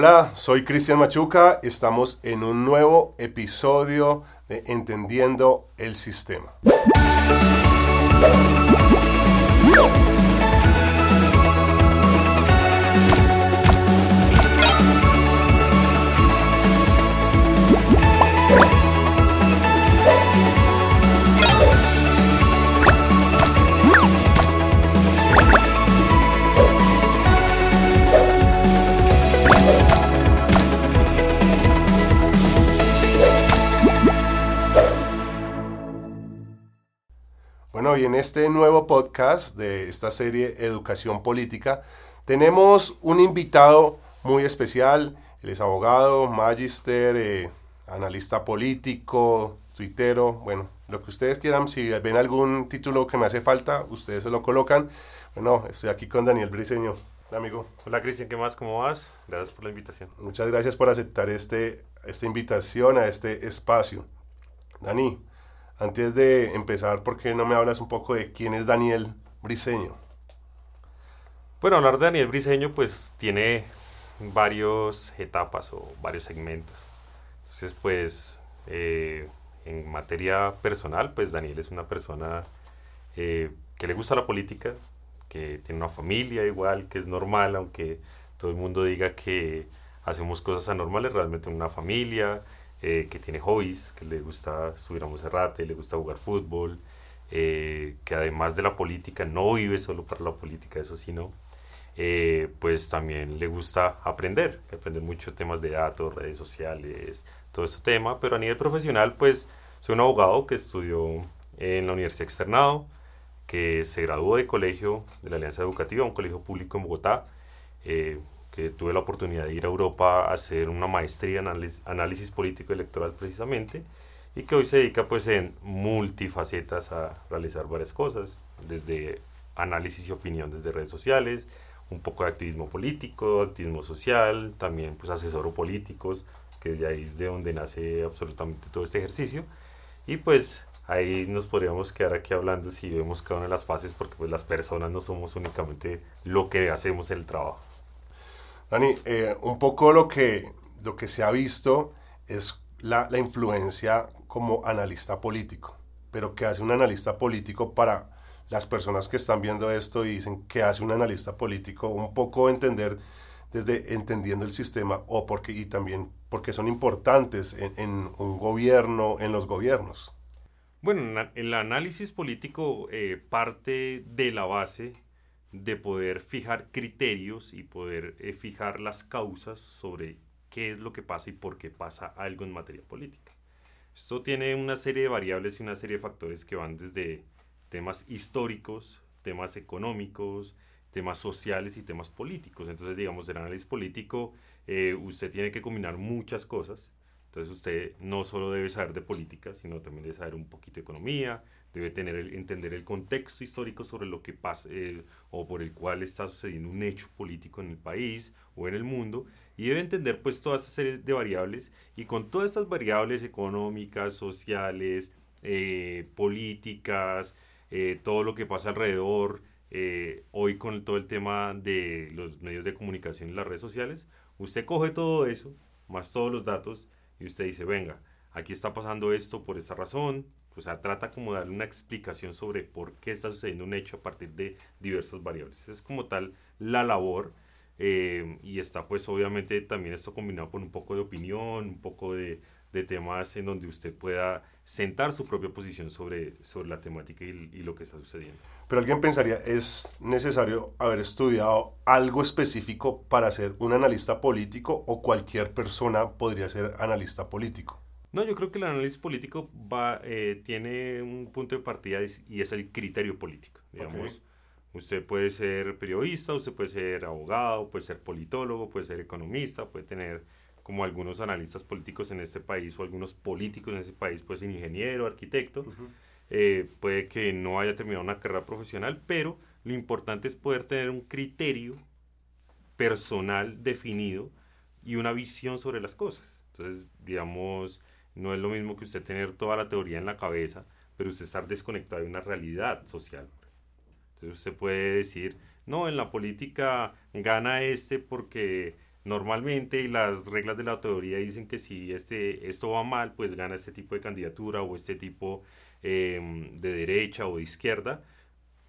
Hola, soy Cristian Machuca. Estamos en un nuevo episodio de Entendiendo el Sistema. En este nuevo podcast de esta serie Educación Política, tenemos un invitado muy especial. Él es abogado, magister, eh, analista político, tuitero, bueno, lo que ustedes quieran. Si ven algún título que me hace falta, ustedes se lo colocan. Bueno, estoy aquí con Daniel Briseño, amigo. Hola Cristian, ¿qué más? ¿Cómo vas? Gracias por la invitación. Muchas gracias por aceptar este, esta invitación a este espacio. Dani, antes de empezar, ¿por qué no me hablas un poco de quién es Daniel Briseño? Bueno, hablar de Daniel Briseño pues tiene varias etapas o varios segmentos. Entonces pues eh, en materia personal pues Daniel es una persona eh, que le gusta la política, que tiene una familia igual, que es normal, aunque todo el mundo diga que hacemos cosas anormales, realmente una familia, eh, que tiene hobbies, que le gusta subir a Monserrate, le gusta jugar fútbol, eh, que además de la política no vive solo para la política, eso sí, no. Eh, pues también le gusta aprender, aprender mucho temas de datos, redes sociales, todo ese tema, pero a nivel profesional, pues soy un abogado que estudió en la Universidad Externado, que se graduó de colegio de la Alianza Educativa, un colegio público en Bogotá, que tuve la oportunidad de ir a Europa a hacer una maestría en análisis, político electoral precisamente, y que hoy se dedica pues en multifacetas a realizar varias cosas, desde análisis y opinión desde redes sociales, un poco de activismo político, activismo social, también pues asesoro políticos, que de ahí es de donde nace absolutamente todo este ejercicio. Y pues ahí nos podríamos quedar aquí hablando si vemos cada una de las fases, porque pues las personas no somos únicamente lo que hacemos en el trabajo. Dani, eh, un poco lo que, lo que se ha visto es la, la, influencia como analista político, pero ¿qué hace un analista político para las personas que están viendo esto y dicen qué hace un analista político? Un poco entender desde entendiendo el sistema o porque, y también porque son importantes en, en un gobierno, en los gobiernos. Bueno, el análisis político eh, parte de la base de poder fijar criterios y poder eh, fijar las causas sobre qué es lo que pasa y por qué pasa algo en materia política. Esto tiene una serie de variables y una serie de factores que van desde temas históricos, temas económicos, temas sociales y temas políticos. Entonces, digamos, el análisis político, eh, usted tiene que combinar muchas cosas. Entonces, usted no solo debe saber de política, sino también debe saber un poquito de economía, debe tener el, entender el contexto histórico sobre lo que pasa eh, o por el cual está sucediendo un hecho político en el país o en el mundo y debe entender pues toda esa serie de variables y con todas estas variables económicas, sociales, eh, políticas, eh, todo lo que pasa alrededor, hoy con todo el tema de los medios de comunicación y las redes sociales, usted coge todo eso, más todos los datos y usted dice, venga, aquí está pasando esto por esta razón, o sea, trata como de darle una explicación sobre por qué está sucediendo un hecho a partir de diversas variables. Es como tal la labor eh, y está pues obviamente también esto combinado con un poco de opinión, un poco de, de, temas en donde usted pueda sentar su propia posición sobre, sobre la temática y, y lo que está sucediendo. Pero alguien pensaría, ¿es necesario haber estudiado algo específico para ser un analista político o cualquier persona podría ser analista político? No, yo creo que el análisis político va, eh, tiene un punto de partida y es el criterio político. Digamos, usted puede ser periodista, usted puede ser abogado, puede ser politólogo, puede ser economista, puede tener como algunos analistas políticos en este país o algunos políticos en este país, puede ser ingeniero, arquitecto, eh, puede que no haya terminado una carrera profesional, pero lo importante es poder tener un criterio personal definido y una visión sobre las cosas. Entonces, digamos, no es lo mismo que usted tener toda la teoría en la cabeza, pero usted estar desconectado de una realidad social. Entonces usted puede decir, no, en la política gana este porque Normalmente las reglas de la teoría dicen que si este, esto va mal, pues gana este tipo de candidatura o este tipo em, de derecha o de izquierda.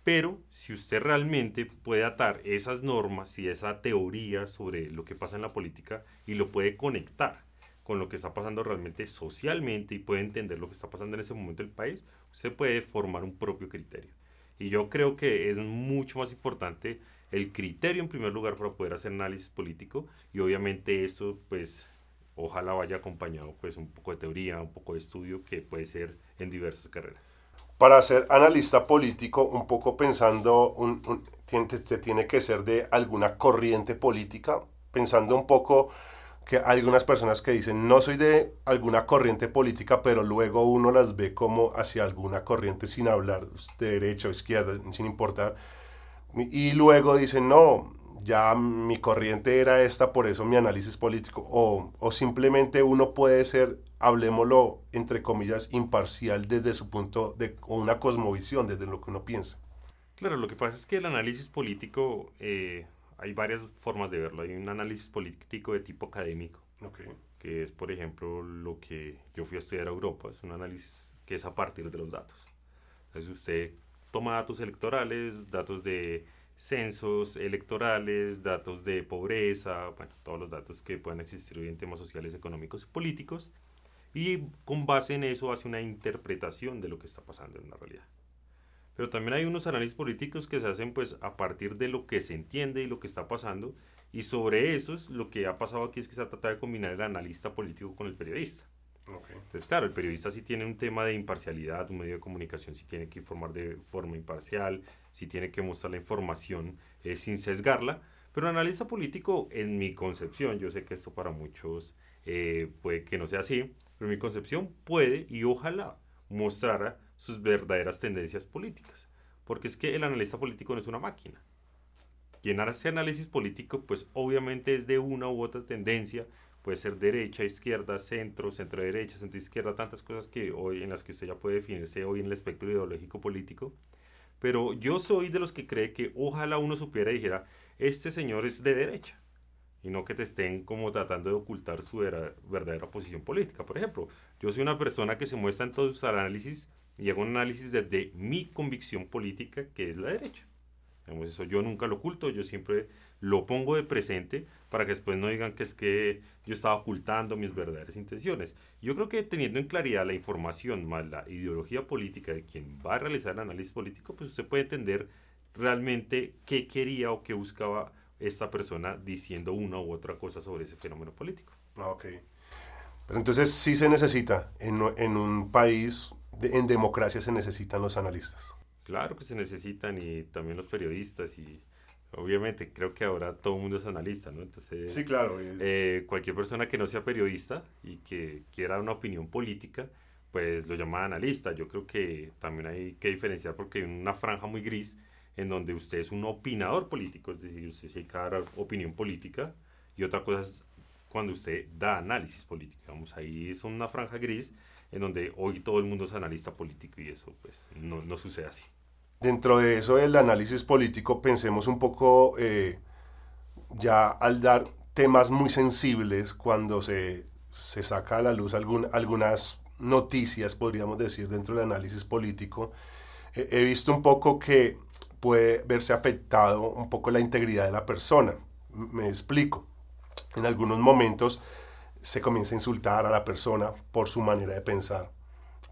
Pero si usted realmente puede atar esas normas y esa teoría sobre lo que pasa en la política y lo puede conectar con lo que está pasando realmente socialmente y puede entender lo que está pasando en ese momento en el país, usted puede formar un propio criterio. Y yo creo que es mucho más importante el criterio en primer lugar para poder hacer análisis político y obviamente eso pues ojalá vaya acompañado pues un poco de teoría, un poco de estudio que puede ser en diversas carreras. Para ser analista político, un poco pensando, un, un, se tiene que ser de alguna corriente política, pensando un poco que algunas personas que dicen, no soy de alguna corriente política, pero luego uno las ve como hacia alguna corriente sin hablar de derecha o izquierda, sin importar. Y luego dicen, no, ya mi corriente era esta, por eso mi análisis político. O, o simplemente uno puede ser, hablemoslo, entre comillas, imparcial desde su punto de, o una cosmovisión, desde lo que uno piensa. Claro, lo que pasa es que el análisis político, eh, hay varias formas de verlo. Hay un análisis político de tipo académico, que es, por ejemplo, lo que yo fui a estudiar a Europa. Es un análisis que es a partir de los datos. Entonces usted toma datos electorales, datos de censos electorales, datos de pobreza, bueno, todos los datos que puedan existir hoy en temas sociales, económicos y políticos, y con base en eso hace una interpretación de lo que está pasando en la realidad. Pero también hay unos análisis políticos que se hacen pues a partir de lo que se entiende y lo que está pasando, y sobre eso es lo que ha pasado aquí es que se ha tratado de combinar el analista político con el periodista. Entonces, claro, el periodista sí tiene un tema de imparcialidad, un medio de comunicación sí tiene que informar de forma imparcial, sí tiene que mostrar la información eh, sin sesgarla, pero el analista político, en mi concepción, yo sé que esto para muchos eh, puede que no sea así, pero en mi concepción puede y ojalá mostrara sus verdaderas tendencias políticas, porque es que el analista político no es una máquina. Quien hace análisis político, pues obviamente es de una u otra tendencia, puede ser derecha, izquierda, centro, centro derecha, centro izquierda, tantas cosas que hoy en las que usted ya puede definirse hoy en el espectro ideológico político. Pero yo soy de los que cree que ojalá uno supiera y dijera, este señor es de derecha. Y no que te estén como tratando de ocultar su verdadera posición política. Por ejemplo, yo soy una persona que se muestra en todos sus análisis y hago un análisis desde mi convicción política, que es la derecha. eso yo nunca lo oculto, yo siempre lo pongo de presente para que después no digan que es que yo estaba ocultando mis verdaderas intenciones. Yo creo que teniendo en claridad la información más la ideología política de quien va a realizar el análisis político, pues usted puede entender realmente qué quería o qué buscaba esta persona diciendo una u otra cosa sobre ese fenómeno político. Ah, ok. Pero entonces sí se necesita, en, en un país, en democracia se necesitan los analistas. Claro que se necesitan y también los periodistas y Obviamente, creo que ahora todo el mundo es analista, ¿no? Entonces, sí, claro. Eh, cualquier persona que no sea periodista y que quiera una opinión política, pues lo llama analista. Yo creo que también hay que diferenciar porque hay una franja muy gris en donde usted es un opinador político, es decir, usted se dedica a dar opinión política y otra cosa es cuando usted da análisis político. Vamos, ahí es una franja gris en donde hoy todo el mundo es analista político y eso pues no, no sucede así. Dentro de eso del análisis político, pensemos un poco eh, ya al dar temas muy sensibles cuando se, se saca a la luz algún, algunas noticias, podríamos decir, dentro del análisis político. he visto un poco que puede verse afectado un poco la integridad de la persona. Me explico. En algunos momentos se comienza a insultar a la persona por su manera de pensar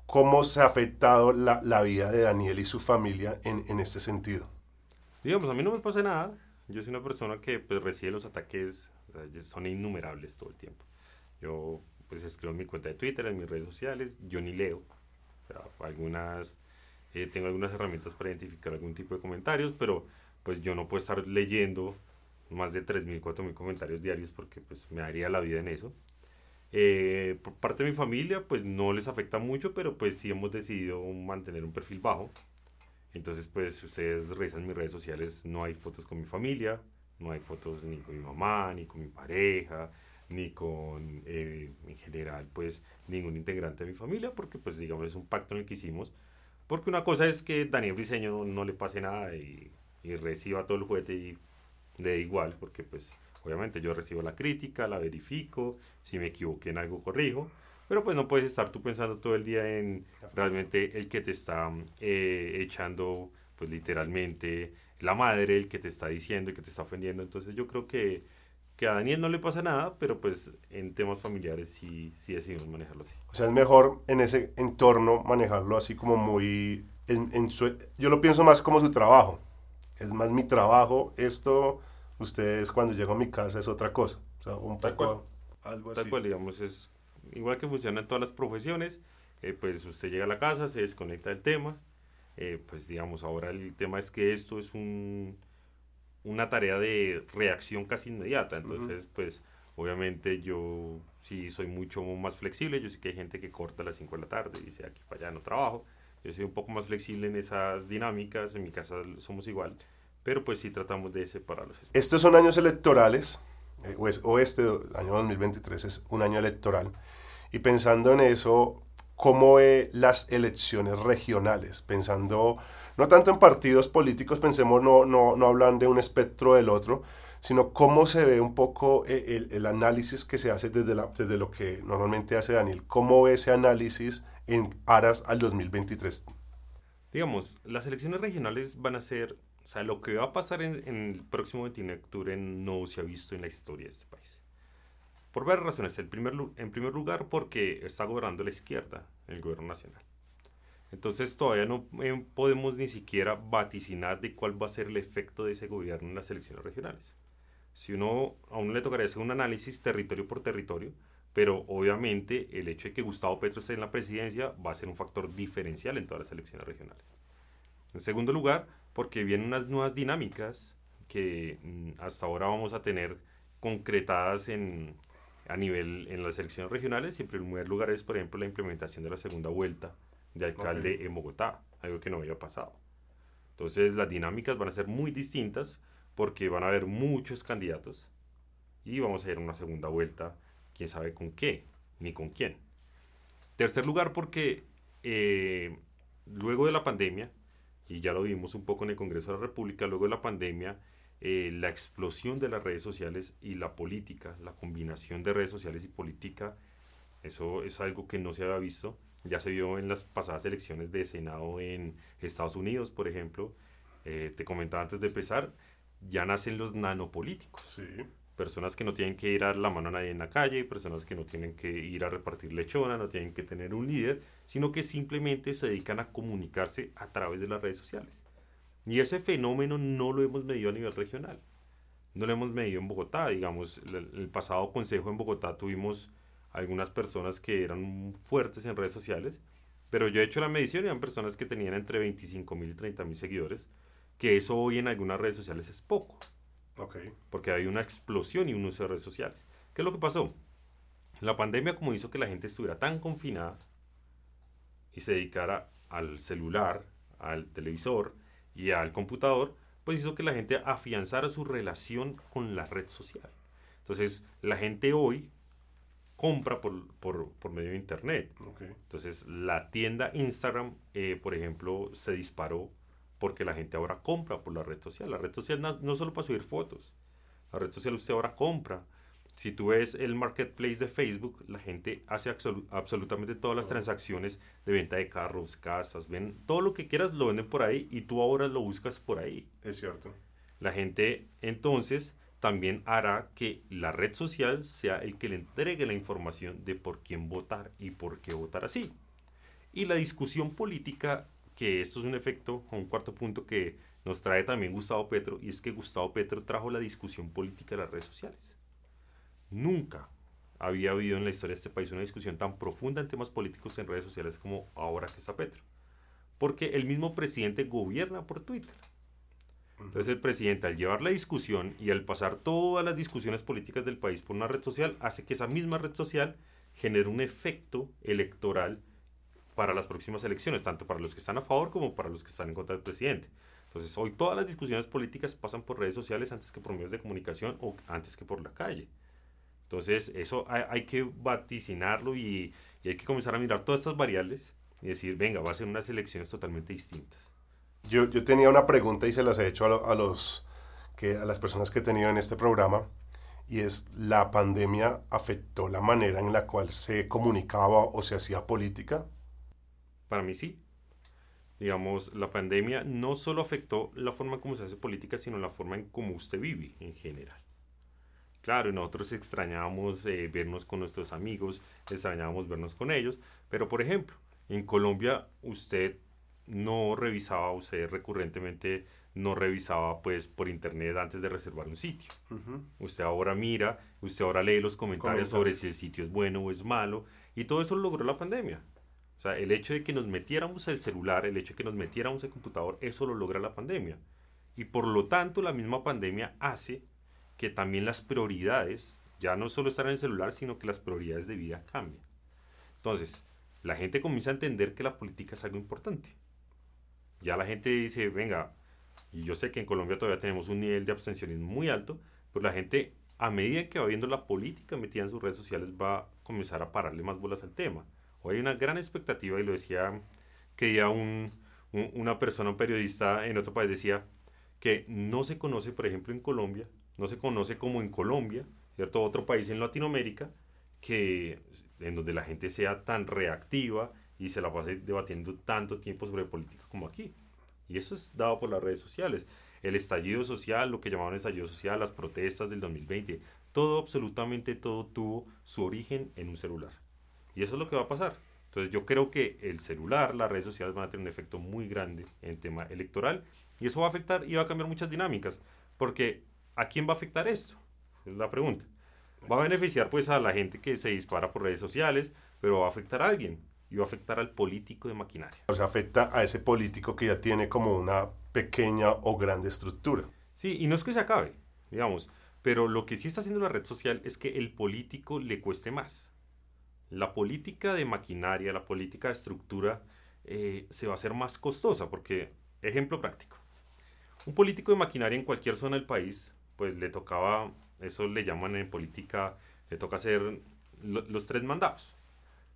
¿Cómo se ha afectado la, la vida de Daniel y su familia en, en, este sentido? Digamos, a mí no me pasa nada. Yo soy una persona que pues, recibe los ataques, son innumerables todo el tiempo. Yo pues escribo en mi cuenta de Twitter, en mis redes sociales, yo ni leo. O sea, algunas, eh, tengo algunas herramientas para identificar algún tipo de comentarios, pero pues yo no puedo estar leyendo más de 3.000, 4.000 comentarios diarios porque pues me daría la vida en eso. Eh, por parte de mi familia, pues no les afecta mucho, pero pues sí hemos decidido mantener un perfil bajo. Entonces, pues ustedes revisan mis redes sociales, no hay fotos con mi familia, no hay fotos ni con mi mamá, ni con mi pareja, ni con, eh, en general, pues ningún integrante de mi familia, porque pues digamos es un pacto en el que hicimos. Porque una cosa es que Daniel Briseño no, le pase nada y, y reciba todo el juguete y de igual, porque pues Obviamente yo recibo la crítica, la verifico, si me equivoqué en algo corrijo, pero pues no puedes estar tú pensando todo el día en realmente el que te está eh, echando, pues literalmente, la madre, el que te está diciendo y que te está ofendiendo. Entonces yo creo que, que a Daniel no le pasa nada, pero pues en temas familiares sí, sí decidimos manejarlo así. O sea, es mejor en ese entorno manejarlo así como muy... En, en su, yo lo pienso más como su trabajo. Es más mi trabajo, esto, ustedes cuando llego a mi casa es otra cosa. O sea, un poco algo así. Cual, digamos, es igual que funciona en todas las profesiones, eh, pues usted llega a la casa, se desconecta del tema, eh, pues digamos, ahora el tema es que esto es un, una tarea de reacción casi inmediata, entonces pues obviamente yo sí soy mucho más flexible, yo sé que hay gente que corta a las 5 de la tarde y dice aquí para allá no trabajo, yo soy un poco más flexible en esas dinámicas, en mi casa somos igual, pero pues sí tratamos de separarlos. Estos son años electorales, eh, o, este año 2023 es un año electoral. Y pensando en eso, ¿cómo ve las elecciones regionales? Pensando no tanto en partidos políticos, pensemos no, no, no hablan de un espectro del otro, sino cómo se ve un poco eh, el, el, análisis que se hace desde, la, desde lo que normalmente hace Daniel. ¿Cómo ve ese análisis en aras al 2023? Digamos, las elecciones regionales van a ser, o sea, lo que va a pasar en, en el próximo 29 de octubre no se ha visto en la historia de este país. Por varias razones. El primer, en primer lugar, porque está gobernando la izquierda, el gobierno nacional. Entonces todavía no eh, podemos ni siquiera vaticinar de cuál va a ser el efecto de ese gobierno en las elecciones regionales. Si uno, a uno le tocaría hacer un análisis territorio por territorio, pero obviamente el hecho de que Gustavo Petro esté en la presidencia va a ser un factor diferencial en todas las elecciones regionales. En segundo lugar, porque vienen unas nuevas dinámicas que mm, hasta ahora vamos a tener concretadas en, a nivel en las elecciones regionales y en primer lugar es, por ejemplo, la implementación de la segunda vuelta de alcalde en Bogotá, algo que no había pasado. Entonces las dinámicas van a ser muy distintas porque van a haber muchos candidatos y vamos a ir a una segunda vuelta, quién sabe con qué, ni con quién. Tercer lugar porque eh, luego de la pandemia, y ya lo vimos un poco en el Congreso de la República, luego de la pandemia, eh, la explosión de las redes sociales y la política, la combinación de redes sociales y política, eso es algo que no se había visto. Ya se vio en las pasadas elecciones de Senado en Estados Unidos, por ejemplo. Eh, te comentaba antes de empezar, ya nacen los nanopolíticos. Personas que no tienen que ir a la mano a nadie en la calle, personas que no tienen que ir a repartir lechona, no tienen que tener un líder, sino que simplemente se dedican a comunicarse a través de las redes sociales. Y ese fenómeno no lo hemos medido a nivel regional. No lo hemos medido en Bogotá. Digamos, el, pasado consejo en Bogotá tuvimos algunas personas que eran fuertes en redes sociales, pero yo he hecho la medición y eran personas que tenían entre 25 mil y 30 mil seguidores, que eso hoy en algunas redes sociales es poco. Okay. Porque hay una explosión y un uso de redes sociales. ¿Qué es lo que pasó? La pandemia como hizo que la gente estuviera tan confinada y se dedicara al celular, al televisor, y al computador, pues hizo que la gente afianzara su relación con la red social. Entonces, la gente hoy compra por, por, por medio de Internet. Entonces, la tienda Instagram, eh, por ejemplo, se disparó porque la gente ahora compra por la red social. La red social no, no solo para subir fotos. La red social usted ahora compra si tú ves el marketplace de Facebook, la gente hace absolutamente todas las transacciones de venta de carros, casas, ven todo lo que quieras lo venden por ahí y tú ahora lo buscas por ahí. Es cierto. La gente entonces también hará que la red social sea el que le entregue la información de por quién votar y por qué votar así. Y la discusión política, que esto es un efecto, un cuarto punto que nos trae también Gustavo Petro, y es que Gustavo Petro trajo la discusión política de las redes sociales. Nunca había habido en la historia de este país una discusión tan profunda en temas políticos en redes sociales como ahora que está Petro. Porque el mismo presidente gobierna por Twitter. Entonces el presidente al llevar la discusión y al pasar todas las discusiones políticas del país por una red social, hace que esa misma red social genere un efecto electoral para las próximas elecciones, tanto para los que están a favor como para los que están en contra del presidente. Entonces hoy todas las discusiones políticas pasan por redes sociales antes que por medios de comunicación o antes que por la calle. Entonces, eso hay, que vaticinarlo y, hay que comenzar a mirar todas estas variables y decir, venga, va a ser unas elecciones totalmente distintas. Yo, yo tenía una pregunta y se las he hecho a, los, que, a las personas que he tenido en este programa, y es la pandemia afectó la manera en la cual se comunicaba o se hacía política. Para mí sí. Digamos, la pandemia no solo afectó la forma como se hace política, sino la forma en cómo usted vive en general. Claro, nosotros extrañábamos eh, vernos con nuestros amigos, extrañábamos vernos con ellos, pero por ejemplo, en Colombia usted no revisaba, usted recurrentemente no revisaba pues por internet antes de reservar un sitio. Usted ahora mira, usted ahora lee los comentarios sobre si el sitio es bueno o es malo, y todo eso lo logró la pandemia. El hecho de que nos metiéramos el celular, el hecho de que nos metiéramos el computador, eso lo logra la pandemia. Y por lo tanto, la misma pandemia hace que también las prioridades, ya no solo están en el celular, sino que las prioridades de vida cambien. Entonces, la gente comienza a entender que la política es algo importante. Ya la gente dice, venga, y yo sé que en Colombia todavía tenemos un nivel de abstencionismo muy alto, pero la gente, a medida que va viendo la política metida en sus redes sociales, va a comenzar a pararle más bolas al tema. Hoy hay una gran expectativa, y lo decía que ya un, una persona, un periodista en otro país decía que no se conoce, por ejemplo, en Colombia, no se conoce como en Colombia, ¿cierto? Otro país en Latinoamérica, que en donde la gente sea tan reactiva y se la pase debatiendo tanto tiempo sobre política como aquí. Y eso es dado por las redes sociales. El estallido social, lo que llamaban estallido social, las protestas del 2020, todo, absolutamente todo tuvo su origen en un celular. Y eso es lo que va a pasar. Entonces yo creo que el celular, las redes sociales van a tener un efecto muy grande en el tema electoral y eso va a afectar y va a cambiar muchas dinámicas. Porque ¿a quién va a afectar esto? Es la pregunta. Va a beneficiar pues a la gente que se dispara por redes sociales, pero va a afectar a alguien y va a afectar al político de maquinaria. O sea, afecta a ese político que ya tiene como una pequeña o grande estructura. Sí, y no es que se acabe, digamos, pero lo que sí está haciendo la red social es que el político le cueste más. La política de maquinaria, la política de estructura eh, se va a hacer más costosa porque, ejemplo práctico, un político de maquinaria en cualquier zona del país, pues le tocaba, eso le llaman en política, le toca hacer los tres mandados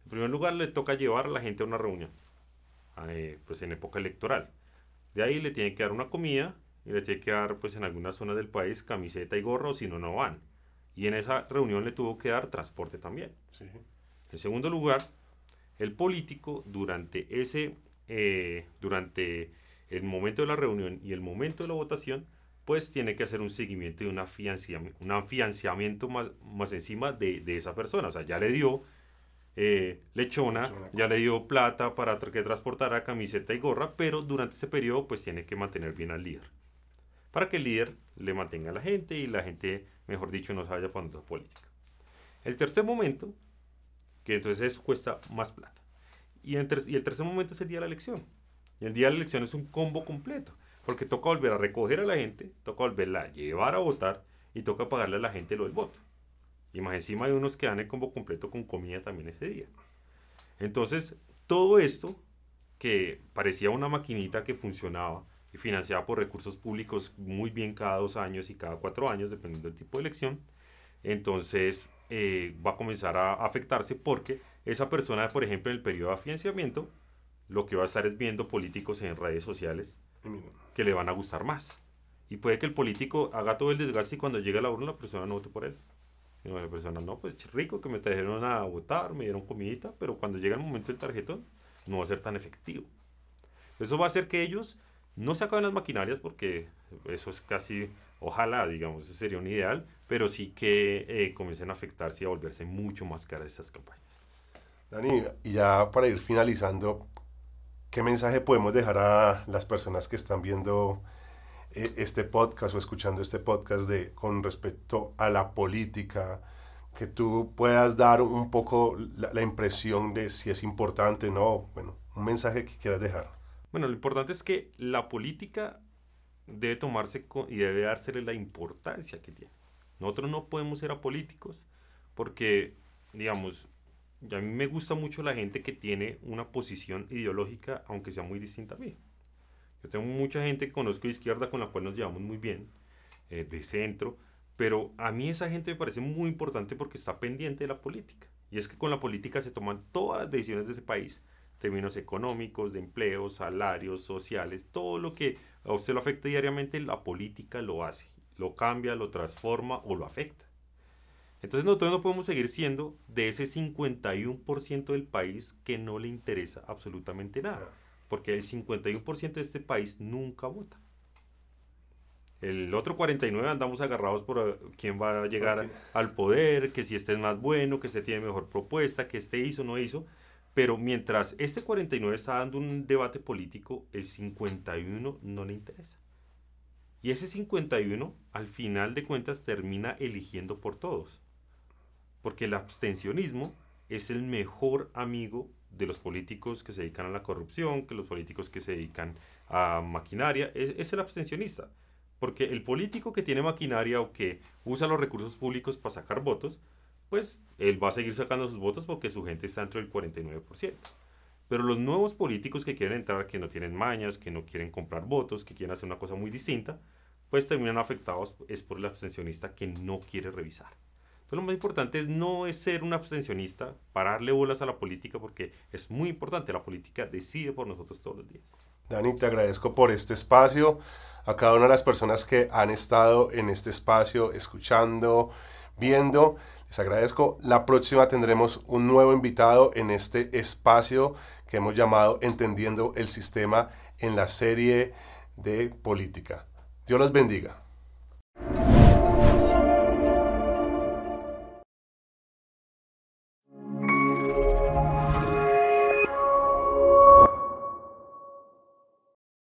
en primer lugar, le toca llevar a la gente a una reunión, eh, pues en época electoral. De ahí le tiene que dar una comida y le tiene que dar, pues en algunas zonas del país, camiseta y gorro, si no, no van. Y en esa reunión le tuvo que dar transporte también. En segundo lugar, el político durante ese, eh, durante el momento de la reunión y el momento de la votación, pues tiene que hacer un seguimiento y un afianzamiento, un afianzamiento más, más encima de, de esa persona. O sea, ya le dio eh, lechona, ya le dio plata para que transportara camiseta y gorra, pero durante ese periodo pues tiene que mantener bien al líder. Para que el líder le mantenga a la gente y la gente, mejor dicho, no se vaya para otra política. El tercer momento, que entonces cuesta más plata. Y, el tercer momento es el día de la elección. Y el día de la elección es un combo completo, porque toca volver a recoger a la gente, toca volverla a llevar a votar y toca pagarle a la gente lo del voto. Y más encima hay unos que dan el combo completo con comida también ese día. Entonces, todo esto que parecía una maquinita que funcionaba y financiada por recursos públicos muy bien cada dos años y cada cuatro años, dependiendo del tipo de elección, entonces eh, va a comenzar a afectarse porque esa persona, por ejemplo, en el periodo de financiamiento, lo que va a estar es viendo políticos en redes sociales que le van a gustar más. Y puede que el político haga todo el desgaste y cuando llegue a la urna la persona no vote por él. Y la persona, no, pues rico que me trajeron a votar, me dieron comidita, pero cuando llega el momento del tarjetón, no va a ser tan efectivo. Eso va a hacer que ellos no se acaben las maquinarias, porque eso es casi, ojalá, digamos, ese sería un ideal, pero sí que eh, comiencen a afectarse y a volverse mucho más caras esas campañas. Dani, y ya para ir finalizando, ¿qué mensaje podemos dejar a las personas que están viendo e, este podcast o escuchando este podcast de, con respecto a la política, que tú puedas dar un poco la, impresión de si es importante o no, bueno, un mensaje que quieras dejar. Bueno, lo importante es que la política debe tomarse y debe dársele la importancia que tiene. Nosotros no podemos ser apolíticos porque, digamos, a mí me gusta mucho la gente que tiene una posición ideológica, aunque sea muy distinta a mí. Yo tengo mucha gente que conozco de izquierda con la cual nos llevamos muy bien, eh, de centro, pero a mí esa gente me parece muy importante porque está pendiente de la política. Y es que con la política se toman todas las decisiones de ese país, términos económicos, de empleo, salarios, sociales, todo lo que a usted lo afecta diariamente, la política lo hace, lo cambia, lo transforma o lo afecta. Entonces nosotros no podemos seguir siendo de ese 51% del país que no le interesa absolutamente nada, porque el 51% de este país nunca vota. El otro 49 andamos agarrados por eh, quién va a llegar al poder, que si este es más bueno, que este tiene mejor propuesta, que este hizo, no hizo. Pero mientras este 49 está dando un debate político, el 51 no le interesa. Y ese 51, al final de cuentas, termina eligiendo por todos. Porque el abstencionismo es el mejor amigo de los políticos que se dedican a la corrupción, que los políticos que se dedican a maquinaria, es el abstencionista. Porque el político que tiene maquinaria o que usa los recursos públicos para sacar votos, pues él va a seguir sacando sus votos porque su gente está dentro del 49%. Pero los nuevos políticos que quieren entrar, que no tienen mañas, que no quieren comprar votos, que quieren hacer una cosa muy distinta, pues terminan afectados es por el abstencionista que no quiere revisar. Entonces lo más importante es no es ser un abstencionista, pararle bolas a la política porque es muy importante, la política decide por nosotros todos los días. Dani, te agradezco por este espacio, a cada una de las personas que han estado en este espacio escuchando, viendo. Les agradezco. La próxima tendremos un nuevo invitado en este espacio que hemos llamado Entendiendo el Sistema en la serie de política. Dios los bendiga.